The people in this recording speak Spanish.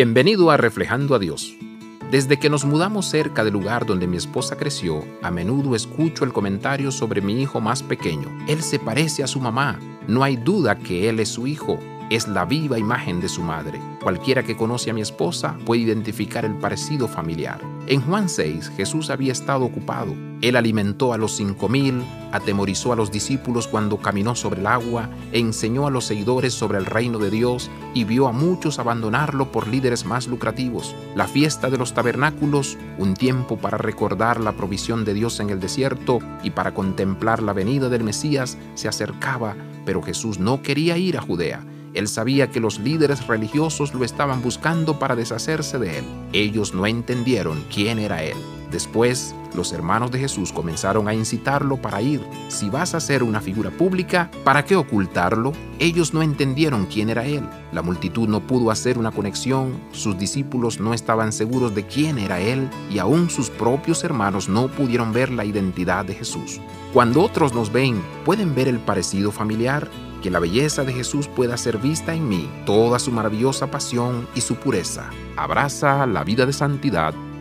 Bienvenido a Reflejando a Dios. Desde que nos mudamos cerca del lugar donde mi esposa creció, a menudo escucho el comentario sobre mi hijo más pequeño. Él se parece a su mamá. No hay duda que él es su hijo es la viva imagen de su madre. Cualquiera que conoce a mi esposa puede identificar el parecido familiar. En Juan 6, Jesús había estado ocupado. Él alimentó a los cinco mil, atemorizó a los discípulos cuando caminó sobre el agua, enseñó a los seguidores sobre el reino de Dios y vio a muchos abandonarlo por líderes más lucrativos. La fiesta de los tabernáculos, un tiempo para recordar la provisión de Dios en el desierto y para contemplar la venida del Mesías, se acercaba, pero Jesús no quería ir a Judea él sabía que los líderes religiosos lo estaban buscando para deshacerse de él. Ellos no entendieron quién era él. Después, los hermanos de Jesús comenzaron a incitarlo para ir. Si vas a ser una figura pública, ¿para qué ocultarlo? Ellos no entendieron quién era Él. La multitud no pudo hacer una conexión, sus discípulos no estaban seguros de quién era Él y aún sus propios hermanos no pudieron ver la identidad de Jesús. Cuando otros nos ven, ¿pueden ver el parecido familiar? que la belleza de Jesús pueda ser vista en mí, toda su maravillosa pasión y su pureza. Abraza la vida de santidad.